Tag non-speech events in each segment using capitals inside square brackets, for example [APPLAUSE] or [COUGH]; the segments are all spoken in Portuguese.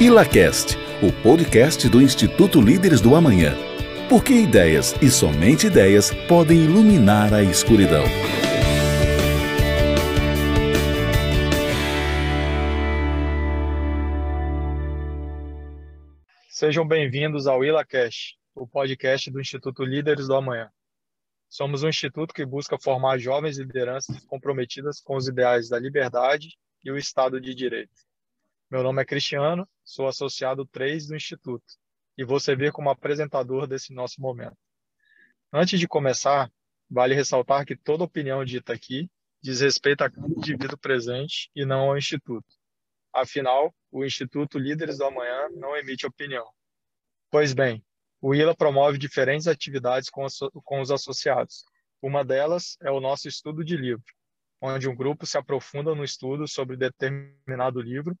ILACAST, o podcast do Instituto Líderes do Amanhã. Porque ideias e somente ideias podem iluminar a escuridão. Sejam bem-vindos ao ILACAST, o podcast do Instituto Líderes do Amanhã. Somos um instituto que busca formar jovens lideranças comprometidas com os ideais da liberdade e o Estado de Direito. Meu nome é Cristiano, sou associado 3 do Instituto e vou servir como apresentador desse nosso momento. Antes de começar, vale ressaltar que toda opinião dita aqui diz respeito a cada indivíduo presente e não ao Instituto. Afinal, o Instituto Líderes do Amanhã não emite opinião. Pois bem, o ILA promove diferentes atividades com, com os associados. Uma delas é o nosso estudo de livro, onde um grupo se aprofunda no estudo sobre determinado livro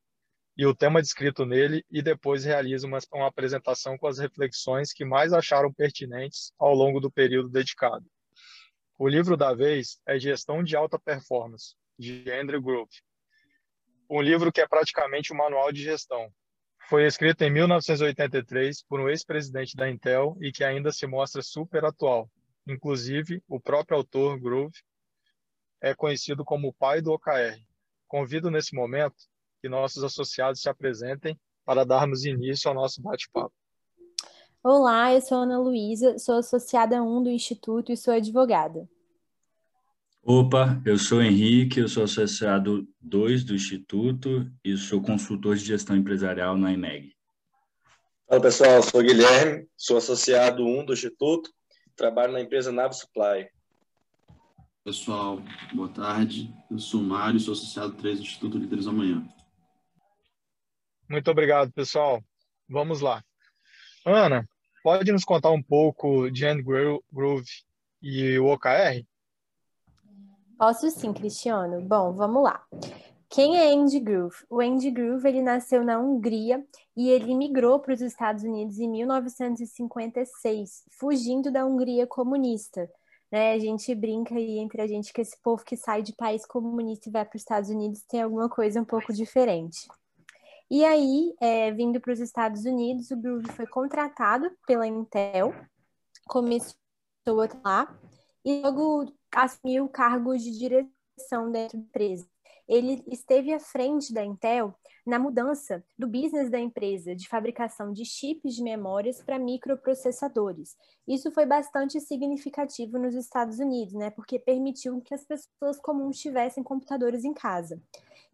e o tema descrito nele e depois realiza uma, uma apresentação com as reflexões que mais acharam pertinentes ao longo do período dedicado. O livro da vez é Gestão de Alta Performance, de Andrew Grove. Um livro que é praticamente um manual de gestão. Foi escrito em 1983 por um ex-presidente da Intel e que ainda se mostra super atual. Inclusive, o próprio autor, Grove, é conhecido como o pai do OKR. Convido nesse momento que nossos associados se apresentem para darmos início ao nosso bate-papo. Olá, eu sou Ana Luísa, sou associada 1 do Instituto e sou advogada. Opa, eu sou Henrique, eu sou associado 2 do Instituto e sou consultor de gestão empresarial na IMEG. Fala pessoal, eu sou Guilherme, sou associado 1 do Instituto, trabalho na empresa Nave Supply. Pessoal, boa tarde, eu sou Mário, sou associado 3 do Instituto Líderes Amanhã. Muito obrigado, pessoal. Vamos lá. Ana, pode nos contar um pouco de Andy Groove e o OKR? Posso sim, Cristiano. Bom, vamos lá. Quem é Andy Groove? O Andy Groove ele nasceu na Hungria e ele migrou para os Estados Unidos em 1956, fugindo da Hungria comunista. Né? A gente brinca aí entre a gente que esse povo que sai de país comunista e vai para os Estados Unidos tem alguma coisa um pouco diferente. E aí, é, vindo para os Estados Unidos, o Groove foi contratado pela Intel, começou lá e logo assumiu cargos de direção dentro da empresa. Ele esteve à frente da Intel na mudança do business da empresa de fabricação de chips de memórias para microprocessadores. Isso foi bastante significativo nos Estados Unidos, né, porque permitiu que as pessoas comuns tivessem computadores em casa.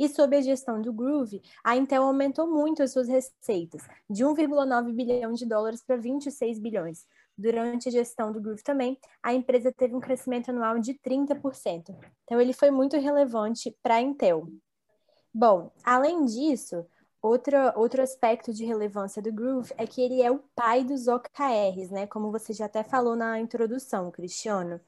E sob a gestão do Groove, a Intel aumentou muito as suas receitas, de 1,9 bilhão de dólares para 26 bilhões. Durante a gestão do Groove também, a empresa teve um crescimento anual de 30%. Então, ele foi muito relevante para a Intel. Bom, além disso, outro, outro aspecto de relevância do Groove é que ele é o pai dos OKRs, né? Como você já até falou na introdução, Cristiano.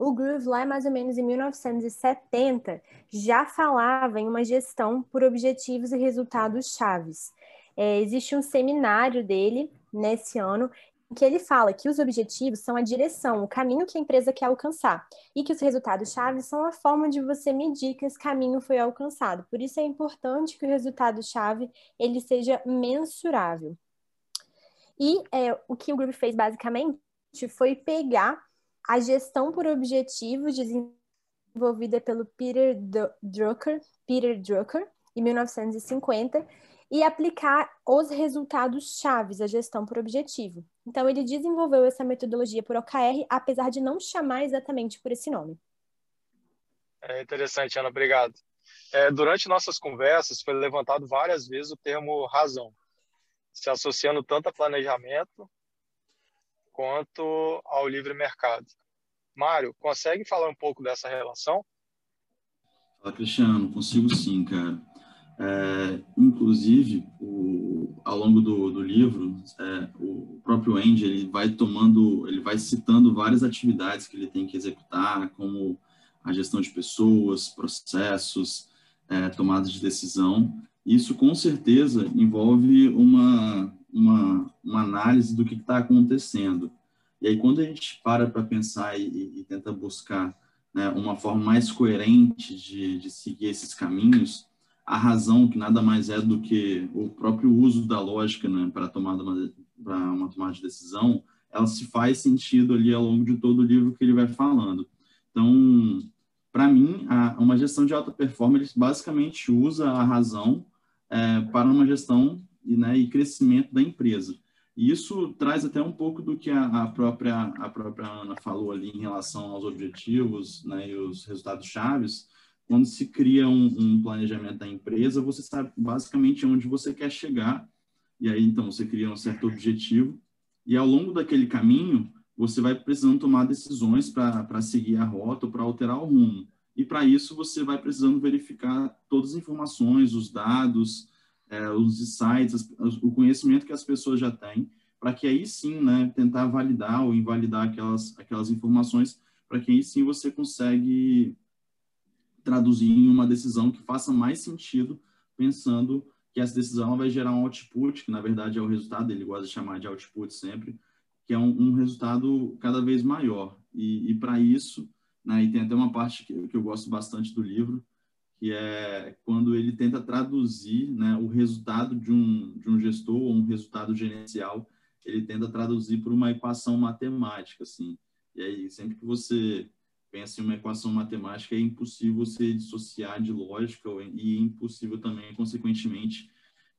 O Groove, lá mais ou menos em 1970, já falava em uma gestão por objetivos e resultados chaves. É, existe um seminário dele nesse ano que ele fala que os objetivos são a direção, o caminho que a empresa quer alcançar, e que os resultados chaves são a forma de você medir que esse caminho foi alcançado. Por isso é importante que o resultado chave ele seja mensurável. E é, o que o Groove fez basicamente foi pegar a gestão por objetivos desenvolvida pelo Peter Drucker, Peter Drucker, em 1950, e aplicar os resultados chaves à gestão por objetivo. Então, ele desenvolveu essa metodologia por OKR, apesar de não chamar exatamente por esse nome. É interessante, Ana, obrigado. É, durante nossas conversas, foi levantado várias vezes o termo razão, se associando tanto a planejamento quanto ao livre mercado. Mário, consegue falar um pouco dessa relação? Fala, Cristiano, consigo sim, cara. É, inclusive, o, ao longo do, do livro, é, o próprio Andy ele vai tomando, ele vai citando várias atividades que ele tem que executar, como a gestão de pessoas, processos, é, tomadas de decisão. Isso com certeza envolve uma, uma, uma análise do que está acontecendo. E aí, quando a gente para para pensar e, e, tenta buscar né, uma forma mais coerente de, de seguir esses caminhos, a razão, que nada mais é do que o próprio uso da lógica né, para tomada para uma tomada de decisão, ela se faz sentido ali ao longo de todo o livro que ele vai falando. Então, para mim, a, uma gestão de alta performance basicamente usa a razão é, para uma gestão e, né, e crescimento da empresa. E isso traz até um pouco do que a, a, própria, a própria Ana falou ali em relação aos objetivos né, e os resultados chaves. Quando se cria um, um, planejamento da empresa, você sabe basicamente onde você quer chegar, e aí então você cria um certo objetivo, e ao longo daquele caminho, você vai precisando tomar decisões para seguir a rota ou para alterar o rumo. E para isso, você vai precisando verificar todas as informações, os dados, é, os insights, o conhecimento que as pessoas já têm, para que aí sim, né, tentar validar ou invalidar aquelas, aquelas informações, para que aí sim você consegue traduzir em uma decisão que faça mais sentido, pensando que essa decisão vai gerar um output, que na verdade é o resultado, ele gosta de chamar de output sempre, que é um, um resultado cada vez maior. E, e para isso, né, e tem até uma parte que, que eu gosto bastante do livro, que é quando ele tenta traduzir né, o resultado de um, de um gestor ou um resultado gerencial, ele tenta traduzir por uma equação matemática, assim. E aí, sempre que você pensa em uma equação matemática, é impossível você dissociar de lógica e é impossível também, consequentemente,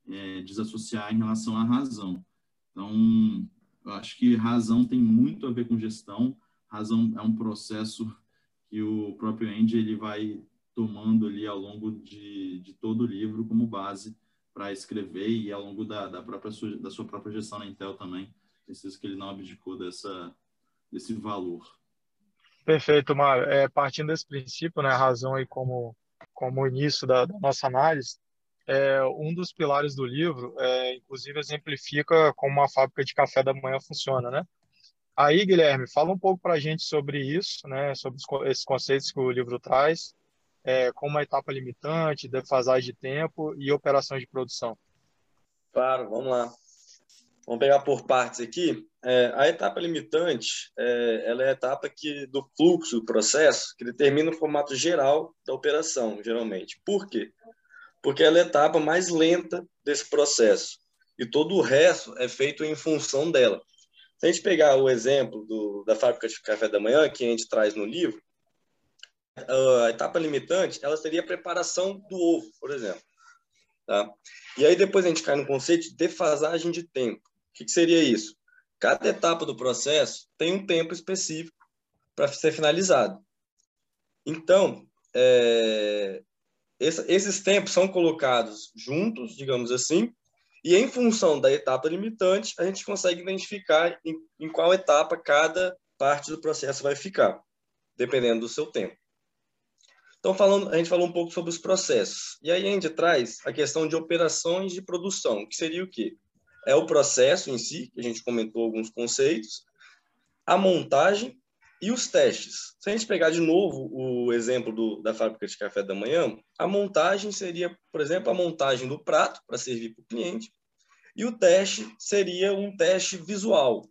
é, desassociar em relação à razão. Então, eu acho que razão tem muito a ver com gestão. Razão é um processo que o próprio Andy ele vai tomando ali ao longo de, de todo o livro como base para escrever e ao longo da, da, própria sua, da sua própria gestão na Intel também. Preciso que ele não abdicou dessa, desse valor. Perfeito, Mário. É, partindo desse princípio, né, a razão aí como, como início da, da nossa análise, é, um dos pilares do livro, é, inclusive, exemplifica como uma fábrica de café da manhã funciona, né? Aí, Guilherme, fala um pouco para a gente sobre isso, né, sobre esses conceitos que o livro traz, é, como a etapa limitante, defasagem de tempo e operações de produção. Claro, vamos lá. Vamos pegar por partes aqui. É, a etapa limitante, é, ela é a etapa que, do fluxo do processo que determina o formato geral da operação, geralmente. Por quê? Porque ela é a etapa mais lenta desse processo e todo o resto é feito em função dela. Se a gente pegar o exemplo do, da fábrica de café da manhã, que a gente traz no livro, a etapa limitante, ela seria a preparação do ovo, por exemplo. Tá? E aí depois a gente cai no conceito de defasagem de tempo. O que, que seria isso? Cada etapa do processo tem um tempo específico para ser finalizado. Então, é, esse, esses tempos são colocados juntos, digamos assim, e em função da etapa limitante, a gente consegue identificar em, em qual etapa cada parte do processo vai ficar, dependendo do seu tempo. Então, falando, a gente falou um pouco sobre os processos. E aí a gente traz a questão de operações de produção, que seria o quê? é o processo em si, que a gente comentou alguns conceitos, a montagem e os testes. Se a gente pegar de novo o exemplo do, da fábrica de café da manhã, a montagem seria, por exemplo, a montagem do prato para servir para o cliente, e o teste seria um teste visual.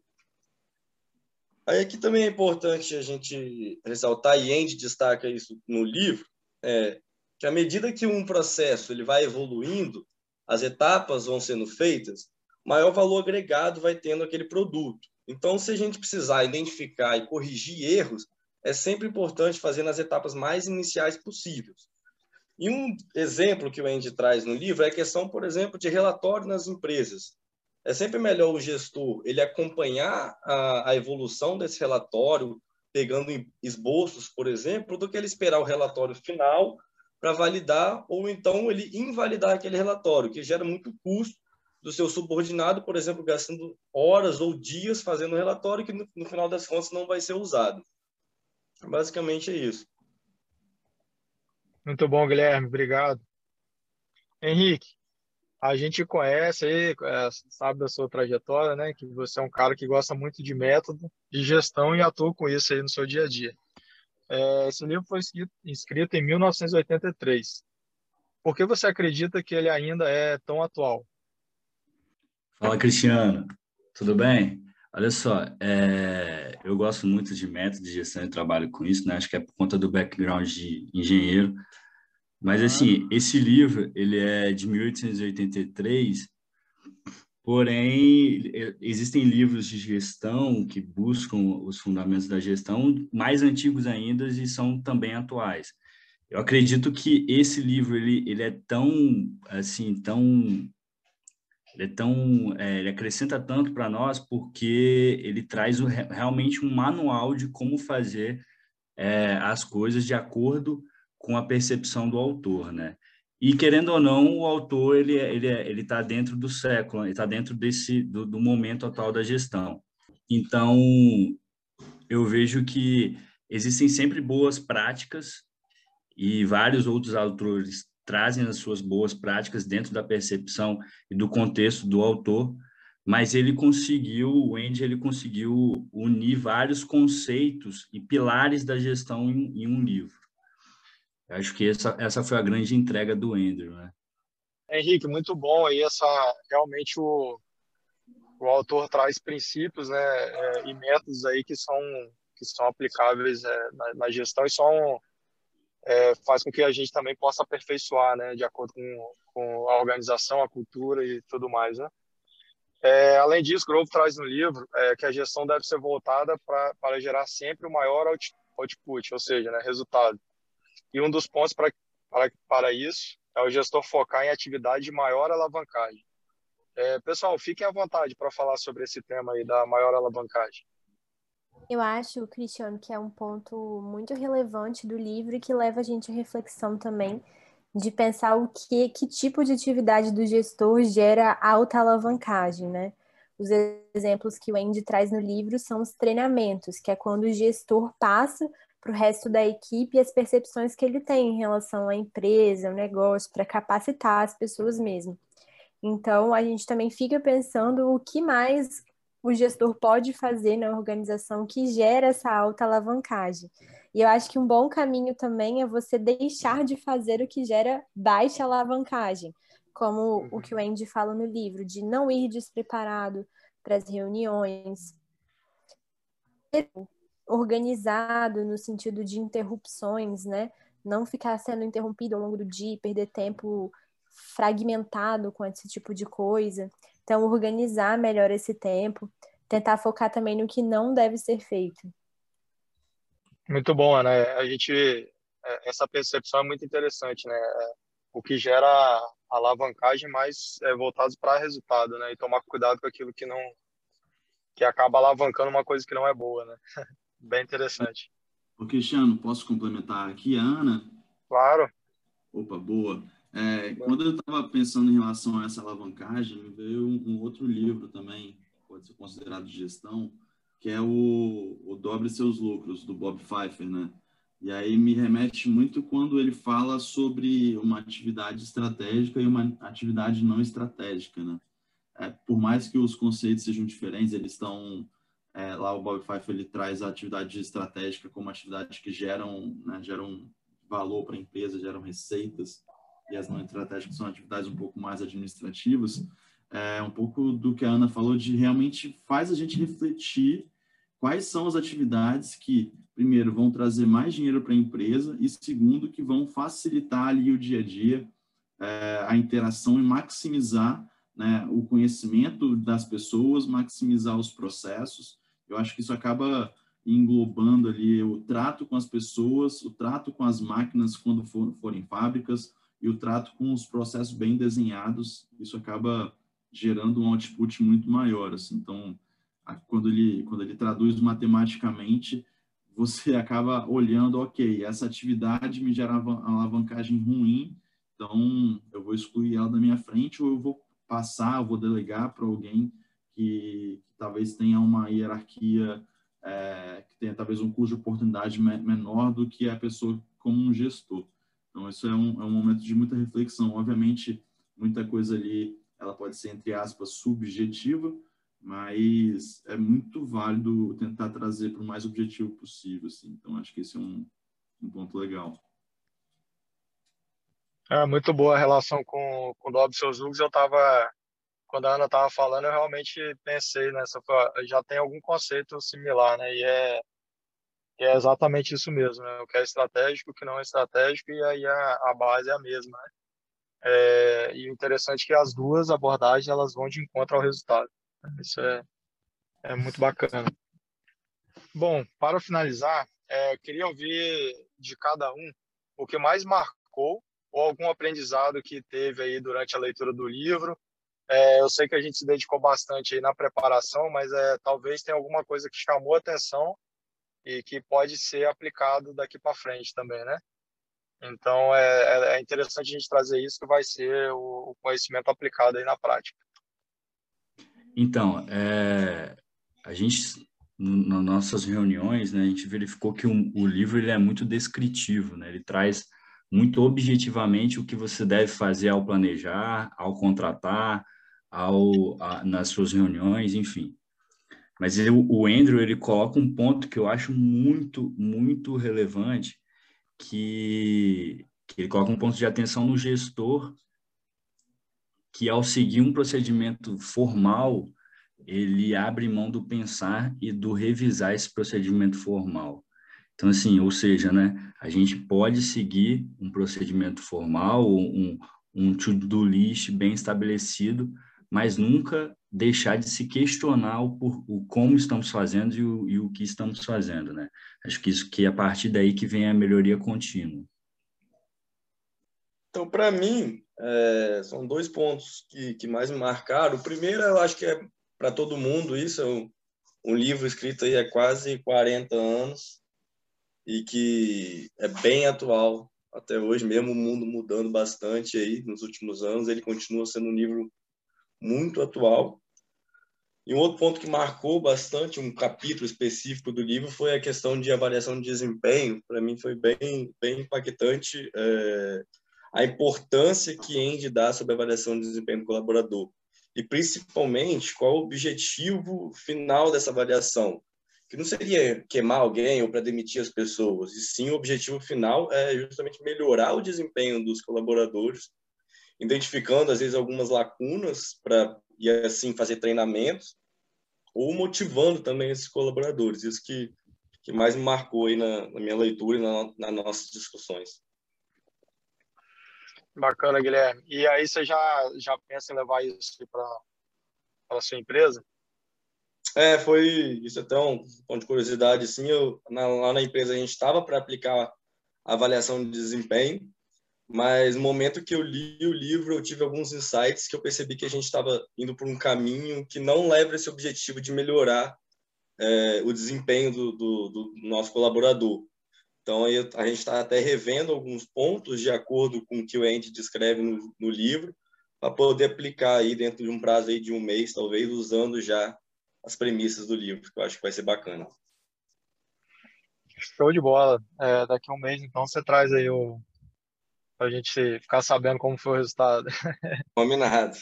Aí aqui também é importante a gente ressaltar, e Andy destaca isso no livro, é, que à medida que um processo ele vai evoluindo, as etapas vão sendo feitas, maior valor agregado vai tendo aquele produto. Então, se a gente precisar identificar e corrigir erros, é sempre importante fazer nas etapas mais iniciais possíveis. E um exemplo que o Andy traz no livro é a questão, por exemplo, de relatório nas empresas. É sempre melhor o gestor ele acompanhar a, a evolução desse relatório, pegando esboços, por exemplo, do que ele esperar o relatório final para validar ou então ele invalidar aquele relatório, que gera muito custo do seu subordinado, por exemplo, gastando horas ou dias fazendo um relatório que no, no final das contas não vai ser usado. Basicamente é isso. Muito bom, Guilherme, obrigado. Henrique, a gente conhece é, sabe da sua trajetória, né? Que você é um cara que gosta muito de método, de gestão e atua com isso aí no seu dia a dia. É, esse livro foi escrito, escrito em 1983. Por que você acredita que ele ainda é tão atual? Fala, Cristiano. Tudo bem? Olha só, é, eu gosto muito de método de gestão e trabalho com isso, né? Acho que é por conta do background de engenheiro. Mas, assim, esse livro, ele é de 1883, porém, existem livros de gestão que buscam os fundamentos da gestão mais antigos ainda e são também atuais. Eu acredito que esse livro, ele, ele é tão, assim, tão ele, é tão, é, ele acrescenta tanto para nós porque ele traz o, realmente um manual de como fazer é, as coisas de acordo com a percepção do autor, né? E querendo ou não, o autor ele é, ele é, ele está dentro do século, ele está dentro desse do, do momento atual da gestão. Então eu vejo que existem sempre boas práticas e vários outros autores trazem as suas boas práticas dentro da percepção e do contexto do autor, mas ele conseguiu, o Andy, ele conseguiu unir vários conceitos e pilares da gestão em, em um livro. Eu acho que essa, essa foi a grande entrega do Andrew, né? Henrique, muito bom aí essa realmente o, o autor traz princípios, né, é, e métodos aí que são que são aplicáveis é, na, na, gestão e são é, faz com que a gente também possa aperfeiçoar, né, de acordo com, com a organização, a cultura e tudo mais, né? É, além disso, Grove traz no livro é, que a gestão deve ser voltada para gerar sempre o maior output, ou seja, né, resultado. E um dos pontos para, para, para isso é o gestor focar em atividade de maior alavancagem. É, pessoal, fiquem à vontade para falar sobre esse tema aí da maior alavancagem. Eu acho, Cristiano, que é um ponto muito relevante do livro e que leva a gente à reflexão também de pensar o que, que tipo de atividade do gestor gera alta alavancagem, né? Os exemplos que o Andy traz no livro são os treinamentos, que é quando o gestor passa para o resto da equipe as percepções que ele tem em relação à empresa, ao negócio, para capacitar as pessoas mesmo. Então, a gente também fica pensando o que mais o gestor pode fazer na organização que gera essa alta alavancagem. E eu acho que um bom caminho também é você deixar de fazer o que gera baixa alavancagem, como o que o Andy fala no livro, de não ir despreparado para as reuniões, organizado no sentido de interrupções, né? Não ficar sendo interrompido ao longo do dia, perder tempo fragmentado com esse tipo de coisa. Então, organizar melhor esse tempo, tentar focar também no que não deve ser feito. Muito bom, né? A gente é, essa percepção é muito interessante, né? É, o que gera alavancagem mais é, voltados para resultado, né? E tomar cuidado com aquilo que não que acaba alavancando uma coisa que não é boa, né? [LAUGHS] Bem interessante. O Cristiano, posso complementar aqui a Ana? Claro. Opa, boa. É, quando eu estava pensando em relação a essa alavancagem, me veio um, um, outro livro também, pode ser considerado de gestão, que é o, o Dobre Seus Lucros, do Bob Pfeiffer, né? E aí me remete muito quando ele fala sobre uma atividade estratégica e uma atividade não estratégica, né? É, por mais que os conceitos sejam diferentes, eles estão lá o Bob Pfeiffer ele traz a atividade estratégica como atividade que geram, né, geram valor para a empresa, geram receitas e as não estratégicas são atividades um pouco mais administrativas, é um pouco do que a Ana falou de realmente faz a gente refletir quais são as atividades que, primeiro, vão trazer mais dinheiro para a empresa e, segundo, que vão facilitar ali o dia a dia, é, a interação e maximizar né, o conhecimento das pessoas, maximizar os processos. Eu acho que isso acaba englobando ali o trato com as pessoas, o trato com as máquinas quando for, forem fábricas, e o trato com os processos bem desenhados, isso acaba gerando um output muito maior. Assim. Então, quando ele, quando ele traduz matematicamente, [LAUGHS] você acaba olhando, ok, essa atividade me gerava alavancagem ruim, então eu vou excluir ela da minha frente ou eu vou passar, eu vou delegar para alguém que, que, talvez tenha uma hierarquia, é, que tenha talvez um custo de oportunidade menor do que a pessoa como um gestor. Então, isso é um, é um momento de muita reflexão. Obviamente, muita coisa ali, ela pode ser, entre aspas, subjetiva, mas é muito válido tentar trazer para o mais objetivo possível. Assim. Então, acho que esse é um, um ponto legal. É muito boa a relação com, com o Dob Seus Lucros. Eu estava, quando a Ana estava falando, eu realmente pensei nessa, já tem algum conceito similar, né? E é é exatamente isso mesmo, né? o que é estratégico, o que não é estratégico, e aí a, a base é a mesma. Né? É, e o interessante é que as duas abordagens elas vão de encontro ao resultado. Isso é, é muito bacana. Bom, para finalizar, é, queria ouvir de cada um o que mais marcou ou algum aprendizado que teve aí durante a leitura do livro. É, eu sei que a gente se dedicou bastante na preparação, mas é, talvez tenha alguma coisa que chamou atenção e que pode ser aplicado daqui para frente também, né? Então é, é, é interessante a gente trazer isso que vai ser o, o conhecimento aplicado aí na prática. Então, é, a gente nas nossas reuniões, né, a gente verificou que o, o livro ele é muito descritivo, né? Ele traz muito objetivamente o que você deve fazer ao planejar, ao contratar, ao a, nas suas reuniões, enfim. Mas eu, o Andrew ele coloca um ponto que eu acho muito, muito relevante, que, que ele coloca um ponto de atenção no gestor, que ao seguir um procedimento formal, ele abre mão do pensar e do revisar esse procedimento formal. Então, assim, ou seja, né, a gente pode seguir um procedimento formal, um, um to-do list bem estabelecido, mas nunca deixar de se questionar o, por, o como estamos fazendo e o, e o que estamos fazendo, né? Acho que isso que é a partir daí que vem a melhoria contínua. Então, para mim, é, são dois pontos que, que mais me marcaram. O primeiro, eu acho que é para todo mundo isso, é um, um livro escrito aí há quase 40 anos e que é bem atual até hoje, mesmo o mundo mudando bastante aí nos últimos anos, ele continua sendo um livro muito atual. E um outro ponto que marcou bastante um capítulo específico do livro foi a questão de avaliação de desempenho. Para mim foi bem, bem impactante é, a importância que Andy dá sobre a avaliação de desempenho do colaborador. E principalmente qual o objetivo final dessa avaliação. Que não seria queimar alguém ou para demitir as pessoas, e sim o objetivo final é justamente melhorar o desempenho dos colaboradores identificando às vezes algumas lacunas para e assim fazer treinamentos ou motivando também esses colaboradores. Isso que que mais me marcou aí na, na minha leitura e na, nas nossas discussões. Bacana, Guilherme. E aí você já já pensa em levar isso para a sua empresa? É, foi isso é tão ponto de curiosidade assim, eu na, lá na empresa a gente estava para aplicar a avaliação de desempenho mas no momento que eu li o livro, eu tive alguns insights que eu percebi que a gente estava indo por um caminho que não leva esse objetivo de melhorar é, o desempenho do, do, do, nosso colaborador. Então, a gente está até revendo alguns pontos de acordo com o que o Andy descreve no, no livro, para poder aplicar aí dentro de um prazo aí de um mês, talvez, usando já as premissas do livro, que eu acho que vai ser bacana. Show de bola. É, daqui a um mês, então, você traz aí o, para a gente ficar sabendo como foi o resultado. [LAUGHS] Combinado.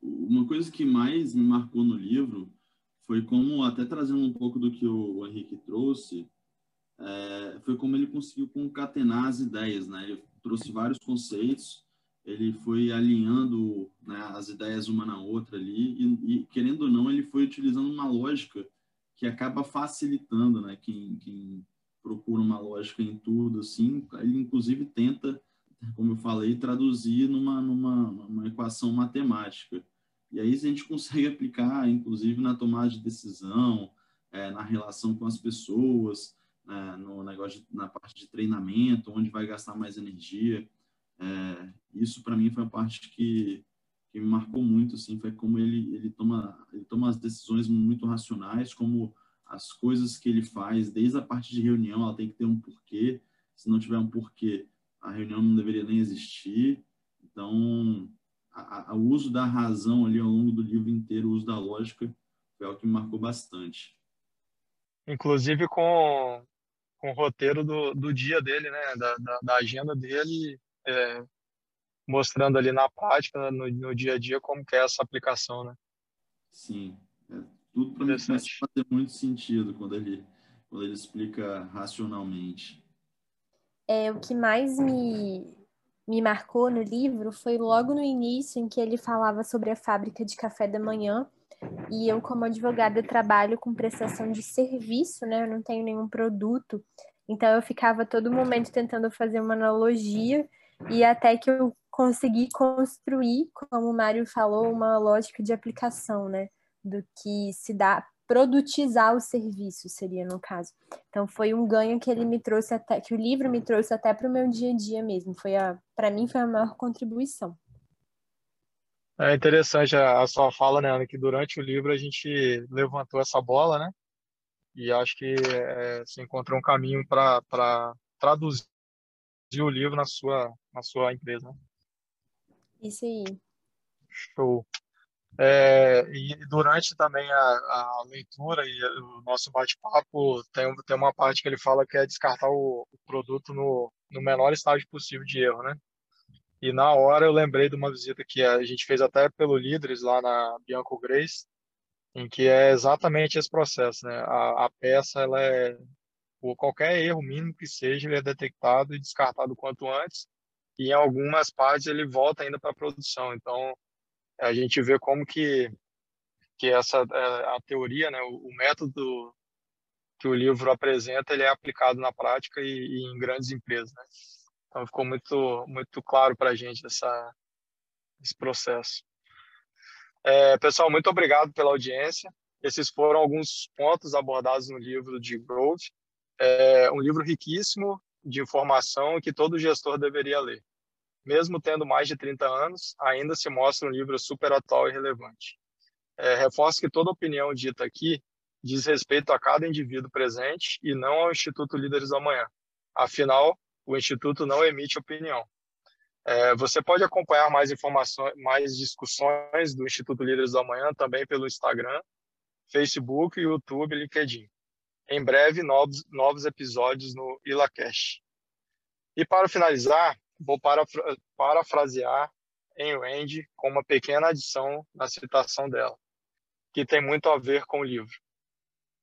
Uma coisa que mais me marcou no livro foi como, até trazendo um pouco do que o Henrique trouxe, é, foi como ele conseguiu concatenar as ideias, né? Ele trouxe vários conceitos, ele foi alinhando né, as ideias uma na outra ali e, e, querendo ou não, ele foi utilizando uma lógica que acaba facilitando, né? Quem, quem procura uma lógica em tudo, assim, ele inclusive tenta, como eu falei, traduzir numa, numa, numa equação matemática. E aí a gente consegue aplicar, inclusive, na tomada de decisão, é, na relação com as pessoas, é, no negócio de, na parte de treinamento, onde vai gastar mais energia. É, isso para mim foi a parte que, que me marcou muito, assim, foi como ele ele toma ele toma as decisões muito racionais, como as coisas que ele faz, desde a parte de reunião, ela tem que ter um porquê. Se não tiver um porquê, a reunião não deveria nem existir. Então, o uso da razão ali ao longo do livro inteiro, o uso da lógica, foi algo que me marcou bastante. Inclusive com, com o roteiro do, do dia dele, né? Da, da, da agenda dele, é, mostrando ali na prática, no, no dia a dia, como que é essa aplicação, né? Sim. É tudo para mim começa a fazer muito sentido quando ele, quando ele explica racionalmente. É, o que mais me, me marcou no livro foi logo no início, em que ele falava sobre a fábrica de café da manhã, E eu, como advogada, trabalho com prestação de serviço, né? Eu não tenho nenhum produto. Então, eu ficava todo momento tentando fazer uma analogia e até que eu consegui construir, como o Mário falou, uma lógica de aplicação, né? Do que se dá produtizar o serviço, seria no caso. Então foi um ganho que ele me trouxe até, que o livro me trouxe até para o meu dia a dia mesmo. Foi a, para mim foi a maior contribuição. É interessante a, sua fala, né, Ana, que durante o livro a gente levantou essa bola, né? E acho que é, se encontrou um caminho para traduzir o livro na sua, na sua empresa. Né? Isso aí. Show. É, e durante também a, a, leitura e o nosso bate-papo, tem, tem uma parte que ele fala que é descartar o, o produto no, no menor estágio possível de erro, né? E na hora eu lembrei de uma visita que a gente fez até pelo Líderes lá na Bianco Grace, em que é exatamente esse processo, né? A, a peça, ela é, por qualquer erro mínimo que seja, ele é detectado e descartado quanto antes, e em algumas partes ele volta ainda para a produção. Então, a gente vê como que que essa é, a teoria, né, o, método que o livro apresenta, ele é aplicado na prática e, e em grandes empresas, né? Então ficou muito muito claro para a gente essa esse processo. É, pessoal, muito obrigado pela audiência. Esses foram alguns pontos abordados no livro de Grove. É um livro riquíssimo de informação que todo gestor deveria ler mesmo tendo mais de 30 anos, ainda se mostra um livro super atual e relevante. É, reforço que toda opinião dita aqui diz respeito a cada indivíduo presente e não ao Instituto Líderes do Amanhã. Afinal, o Instituto não emite opinião. É, você pode acompanhar mais informações, mais discussões do Instituto Líderes do Amanhã também pelo Instagram, Facebook, YouTube LinkedIn. Em breve, novos, novos episódios no IlaCast. E para finalizar, vou parafra parafrasear em Wendy com uma pequena adição na citação dela, que tem muito a ver com o livro.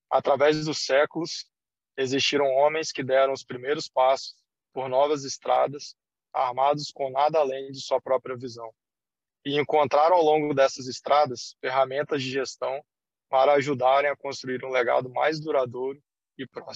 Através dos séculos, existiram homens que deram os primeiros passos por novas estradas, armados com nada além de sua própria visão, e encontraram ao longo dessas estradas ferramentas de gestão para ajudarem a construir um legado mais duradouro e próximo.